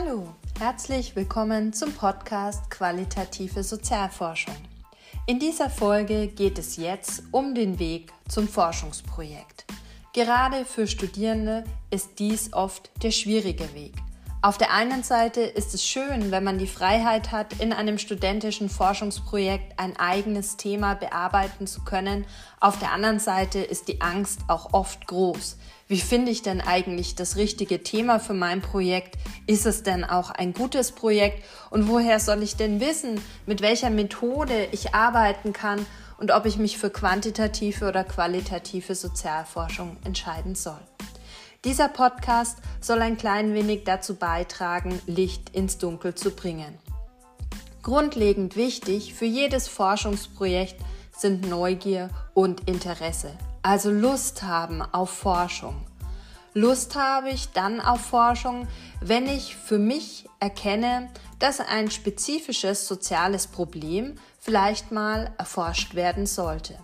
Hallo, herzlich willkommen zum Podcast Qualitative Sozialforschung. In dieser Folge geht es jetzt um den Weg zum Forschungsprojekt. Gerade für Studierende ist dies oft der schwierige Weg. Auf der einen Seite ist es schön, wenn man die Freiheit hat, in einem studentischen Forschungsprojekt ein eigenes Thema bearbeiten zu können. Auf der anderen Seite ist die Angst auch oft groß. Wie finde ich denn eigentlich das richtige Thema für mein Projekt? Ist es denn auch ein gutes Projekt? Und woher soll ich denn wissen, mit welcher Methode ich arbeiten kann und ob ich mich für quantitative oder qualitative Sozialforschung entscheiden soll? Dieser Podcast soll ein klein wenig dazu beitragen, Licht ins Dunkel zu bringen. Grundlegend wichtig für jedes Forschungsprojekt sind Neugier und Interesse, also Lust haben auf Forschung. Lust habe ich dann auf Forschung, wenn ich für mich erkenne, dass ein spezifisches soziales Problem vielleicht mal erforscht werden sollte.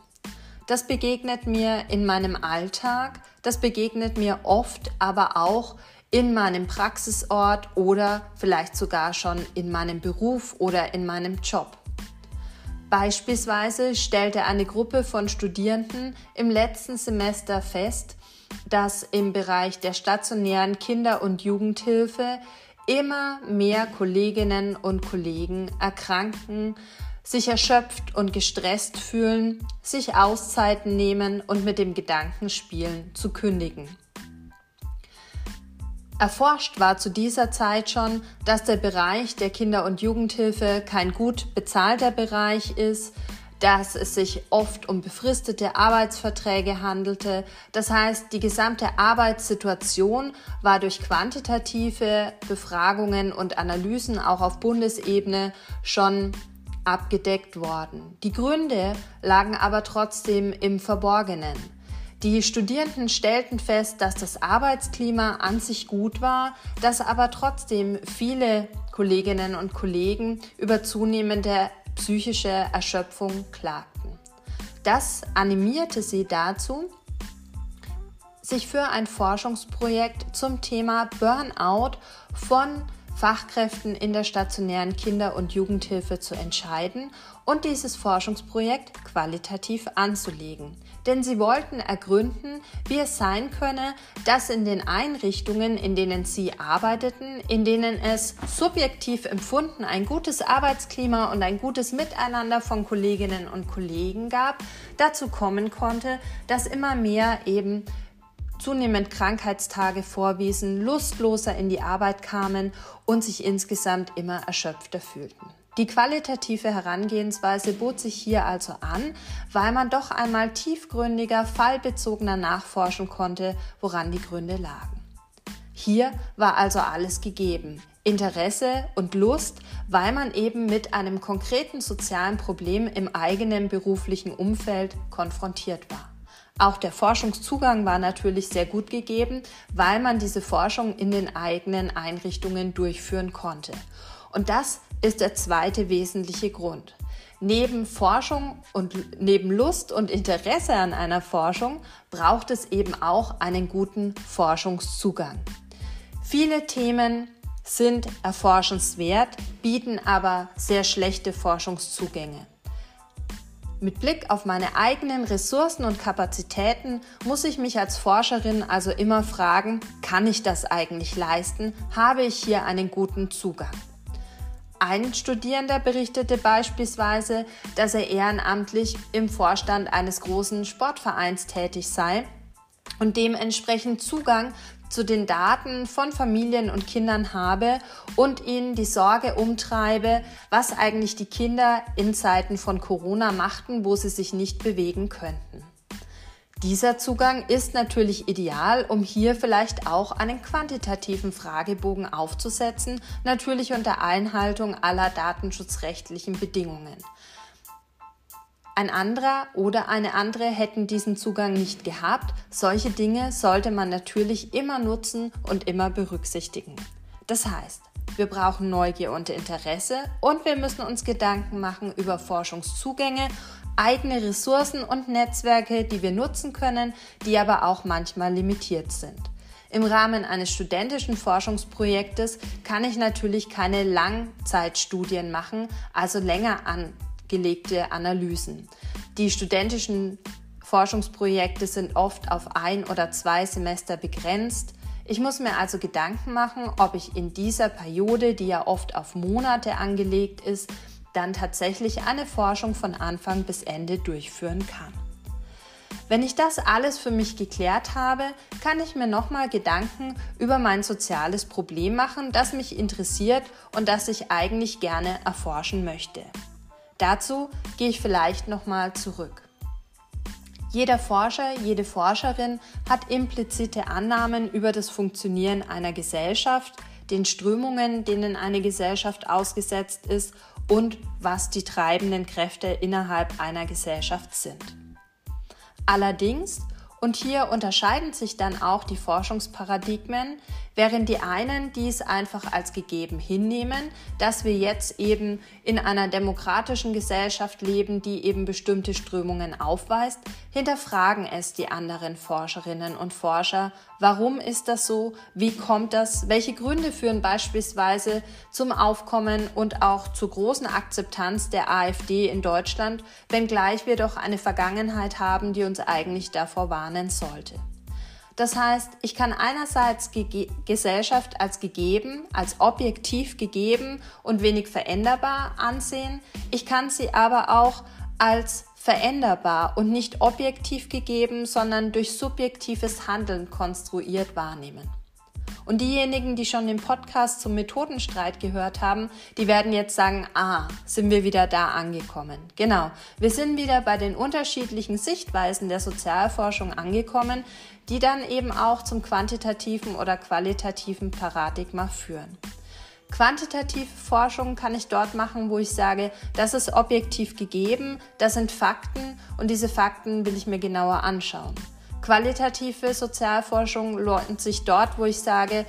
Das begegnet mir in meinem Alltag, das begegnet mir oft aber auch in meinem Praxisort oder vielleicht sogar schon in meinem Beruf oder in meinem Job. Beispielsweise stellte eine Gruppe von Studierenden im letzten Semester fest, dass im Bereich der stationären Kinder- und Jugendhilfe immer mehr Kolleginnen und Kollegen erkranken sich erschöpft und gestresst fühlen, sich Auszeiten nehmen und mit dem Gedanken spielen, zu kündigen. Erforscht war zu dieser Zeit schon, dass der Bereich der Kinder- und Jugendhilfe kein gut bezahlter Bereich ist, dass es sich oft um befristete Arbeitsverträge handelte. Das heißt, die gesamte Arbeitssituation war durch quantitative Befragungen und Analysen auch auf Bundesebene schon abgedeckt worden. Die Gründe lagen aber trotzdem im Verborgenen. Die Studierenden stellten fest, dass das Arbeitsklima an sich gut war, dass aber trotzdem viele Kolleginnen und Kollegen über zunehmende psychische Erschöpfung klagten. Das animierte sie dazu, sich für ein Forschungsprojekt zum Thema Burnout von Fachkräften in der stationären Kinder- und Jugendhilfe zu entscheiden und dieses Forschungsprojekt qualitativ anzulegen. Denn sie wollten ergründen, wie es sein könne, dass in den Einrichtungen, in denen sie arbeiteten, in denen es subjektiv empfunden ein gutes Arbeitsklima und ein gutes Miteinander von Kolleginnen und Kollegen gab, dazu kommen konnte, dass immer mehr eben zunehmend Krankheitstage vorwiesen, lustloser in die Arbeit kamen und sich insgesamt immer erschöpfter fühlten. Die qualitative Herangehensweise bot sich hier also an, weil man doch einmal tiefgründiger, fallbezogener nachforschen konnte, woran die Gründe lagen. Hier war also alles gegeben. Interesse und Lust, weil man eben mit einem konkreten sozialen Problem im eigenen beruflichen Umfeld konfrontiert war. Auch der Forschungszugang war natürlich sehr gut gegeben, weil man diese Forschung in den eigenen Einrichtungen durchführen konnte. Und das ist der zweite wesentliche Grund. Neben Forschung und neben Lust und Interesse an einer Forschung braucht es eben auch einen guten Forschungszugang. Viele Themen sind erforschenswert, bieten aber sehr schlechte Forschungszugänge. Mit Blick auf meine eigenen Ressourcen und Kapazitäten muss ich mich als Forscherin also immer fragen, kann ich das eigentlich leisten? Habe ich hier einen guten Zugang? Ein Studierender berichtete beispielsweise, dass er ehrenamtlich im Vorstand eines großen Sportvereins tätig sei und dementsprechend Zugang zu den Daten von Familien und Kindern habe und ihnen die Sorge umtreibe, was eigentlich die Kinder in Zeiten von Corona machten, wo sie sich nicht bewegen könnten. Dieser Zugang ist natürlich ideal, um hier vielleicht auch einen quantitativen Fragebogen aufzusetzen, natürlich unter Einhaltung aller datenschutzrechtlichen Bedingungen. Ein anderer oder eine andere hätten diesen Zugang nicht gehabt. Solche Dinge sollte man natürlich immer nutzen und immer berücksichtigen. Das heißt, wir brauchen Neugier und Interesse und wir müssen uns Gedanken machen über Forschungszugänge, eigene Ressourcen und Netzwerke, die wir nutzen können, die aber auch manchmal limitiert sind. Im Rahmen eines studentischen Forschungsprojektes kann ich natürlich keine Langzeitstudien machen, also länger angelegte Analysen. Die studentischen Forschungsprojekte sind oft auf ein oder zwei Semester begrenzt. Ich muss mir also Gedanken machen, ob ich in dieser Periode, die ja oft auf Monate angelegt ist, dann tatsächlich eine Forschung von Anfang bis Ende durchführen kann. Wenn ich das alles für mich geklärt habe, kann ich mir nochmal Gedanken über mein soziales Problem machen, das mich interessiert und das ich eigentlich gerne erforschen möchte. Dazu gehe ich vielleicht nochmal zurück. Jeder Forscher, jede Forscherin hat implizite Annahmen über das Funktionieren einer Gesellschaft, den Strömungen, denen eine Gesellschaft ausgesetzt ist und was die treibenden Kräfte innerhalb einer Gesellschaft sind. Allerdings, und hier unterscheiden sich dann auch die Forschungsparadigmen, während die einen dies einfach als gegeben hinnehmen, dass wir jetzt eben in einer demokratischen Gesellschaft leben, die eben bestimmte Strömungen aufweist, hinterfragen es die anderen Forscherinnen und Forscher, warum ist das so, wie kommt das, welche Gründe führen beispielsweise zum Aufkommen und auch zur großen Akzeptanz der AfD in Deutschland, wenngleich wir doch eine Vergangenheit haben, die uns eigentlich davor warnen sollte. Das heißt, ich kann einerseits Ge Gesellschaft als gegeben, als objektiv gegeben und wenig veränderbar ansehen. Ich kann sie aber auch als veränderbar und nicht objektiv gegeben, sondern durch subjektives Handeln konstruiert wahrnehmen. Und diejenigen, die schon den Podcast zum Methodenstreit gehört haben, die werden jetzt sagen, ah, sind wir wieder da angekommen. Genau, wir sind wieder bei den unterschiedlichen Sichtweisen der Sozialforschung angekommen, die dann eben auch zum quantitativen oder qualitativen Paradigma führen. Quantitative Forschung kann ich dort machen, wo ich sage, das ist objektiv gegeben, das sind Fakten und diese Fakten will ich mir genauer anschauen. Qualitative Sozialforschung lohnt sich dort, wo ich sage,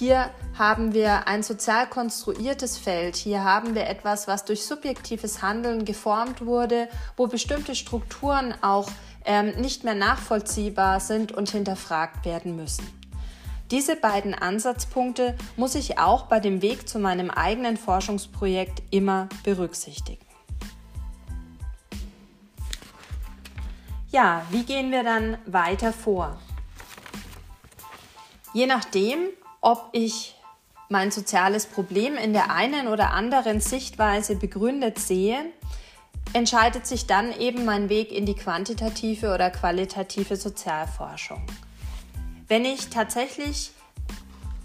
hier haben wir ein sozial konstruiertes Feld, hier haben wir etwas, was durch subjektives Handeln geformt wurde, wo bestimmte Strukturen auch ähm, nicht mehr nachvollziehbar sind und hinterfragt werden müssen. Diese beiden Ansatzpunkte muss ich auch bei dem Weg zu meinem eigenen Forschungsprojekt immer berücksichtigen. Ja, wie gehen wir dann weiter vor? Je nachdem, ob ich mein soziales Problem in der einen oder anderen Sichtweise begründet sehe, entscheidet sich dann eben mein Weg in die quantitative oder qualitative Sozialforschung. Wenn ich tatsächlich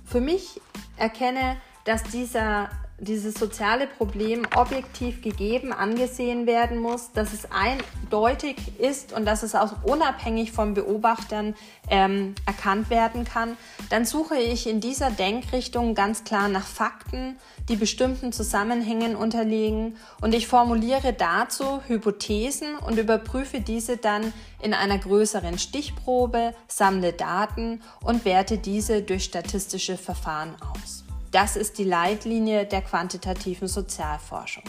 für mich erkenne, dass dieser dieses soziale Problem objektiv gegeben angesehen werden muss, dass es eindeutig ist und dass es auch unabhängig von Beobachtern ähm, erkannt werden kann, dann suche ich in dieser Denkrichtung ganz klar nach Fakten, die bestimmten Zusammenhängen unterliegen und ich formuliere dazu Hypothesen und überprüfe diese dann in einer größeren Stichprobe, sammle Daten und werte diese durch statistische Verfahren aus. Das ist die Leitlinie der quantitativen Sozialforschung.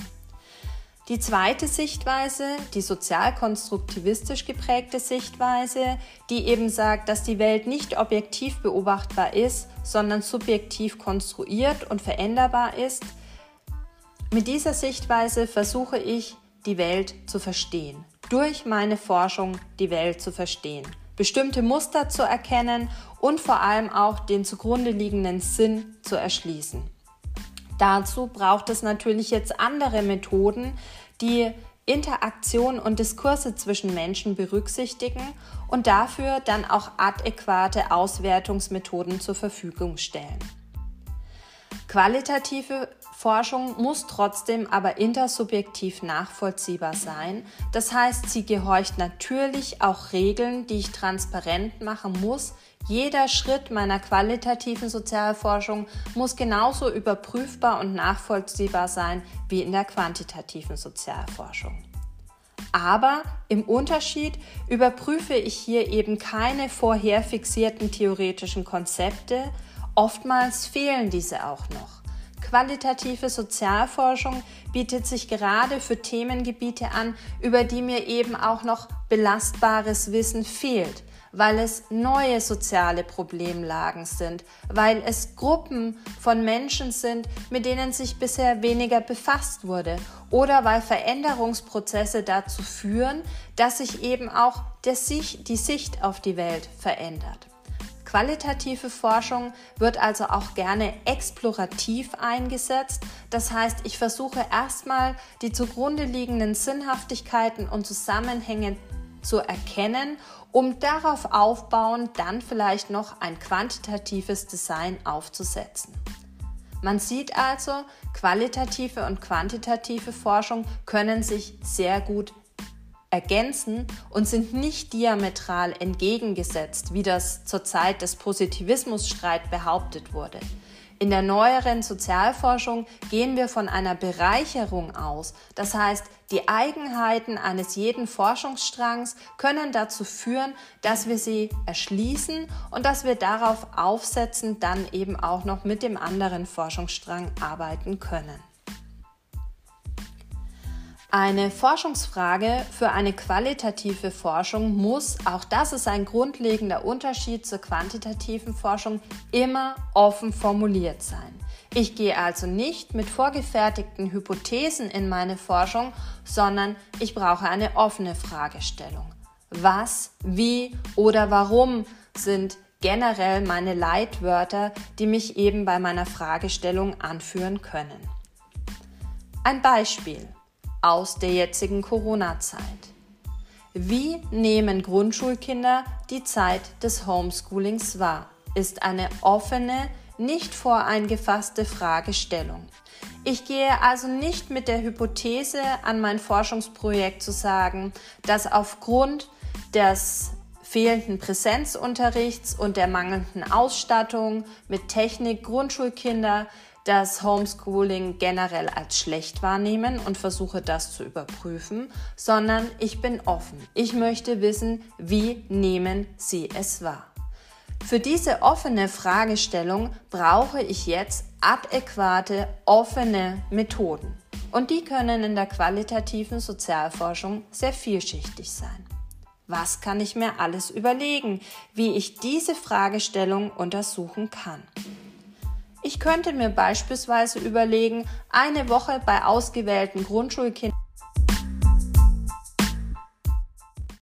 Die zweite Sichtweise, die sozialkonstruktivistisch geprägte Sichtweise, die eben sagt, dass die Welt nicht objektiv beobachtbar ist, sondern subjektiv konstruiert und veränderbar ist. Mit dieser Sichtweise versuche ich, die Welt zu verstehen, durch meine Forschung die Welt zu verstehen bestimmte Muster zu erkennen und vor allem auch den zugrunde liegenden Sinn zu erschließen. Dazu braucht es natürlich jetzt andere Methoden, die Interaktion und Diskurse zwischen Menschen berücksichtigen und dafür dann auch adäquate Auswertungsmethoden zur Verfügung stellen. Qualitative Forschung muss trotzdem aber intersubjektiv nachvollziehbar sein. Das heißt, sie gehorcht natürlich auch Regeln, die ich transparent machen muss. Jeder Schritt meiner qualitativen Sozialforschung muss genauso überprüfbar und nachvollziehbar sein wie in der quantitativen Sozialforschung. Aber im Unterschied überprüfe ich hier eben keine vorher fixierten theoretischen Konzepte. Oftmals fehlen diese auch noch. Qualitative Sozialforschung bietet sich gerade für Themengebiete an, über die mir eben auch noch belastbares Wissen fehlt, weil es neue soziale Problemlagen sind, weil es Gruppen von Menschen sind, mit denen sich bisher weniger befasst wurde oder weil Veränderungsprozesse dazu führen, dass sich eben auch Sicht, die Sicht auf die Welt verändert. Qualitative Forschung wird also auch gerne explorativ eingesetzt. Das heißt, ich versuche erstmal die zugrunde liegenden Sinnhaftigkeiten und Zusammenhänge zu erkennen, um darauf aufbauend dann vielleicht noch ein quantitatives Design aufzusetzen. Man sieht also, qualitative und quantitative Forschung können sich sehr gut ergänzen und sind nicht diametral entgegengesetzt, wie das zur Zeit des Positivismusstreit behauptet wurde. In der neueren Sozialforschung gehen wir von einer Bereicherung aus. Das heißt, die Eigenheiten eines jeden Forschungsstrangs können dazu führen, dass wir sie erschließen und dass wir darauf aufsetzen, dann eben auch noch mit dem anderen Forschungsstrang arbeiten können. Eine Forschungsfrage für eine qualitative Forschung muss, auch das ist ein grundlegender Unterschied zur quantitativen Forschung, immer offen formuliert sein. Ich gehe also nicht mit vorgefertigten Hypothesen in meine Forschung, sondern ich brauche eine offene Fragestellung. Was, wie oder warum sind generell meine Leitwörter, die mich eben bei meiner Fragestellung anführen können. Ein Beispiel aus der jetzigen Corona-Zeit. Wie nehmen Grundschulkinder die Zeit des Homeschoolings wahr? Ist eine offene, nicht voreingefasste Fragestellung. Ich gehe also nicht mit der Hypothese an mein Forschungsprojekt zu sagen, dass aufgrund des fehlenden Präsenzunterrichts und der mangelnden Ausstattung mit Technik Grundschulkinder das Homeschooling generell als schlecht wahrnehmen und versuche das zu überprüfen, sondern ich bin offen. Ich möchte wissen, wie nehmen Sie es wahr. Für diese offene Fragestellung brauche ich jetzt adäquate, offene Methoden. Und die können in der qualitativen Sozialforschung sehr vielschichtig sein. Was kann ich mir alles überlegen, wie ich diese Fragestellung untersuchen kann? Ich könnte mir beispielsweise überlegen, eine Woche bei ausgewählten Grundschulkindern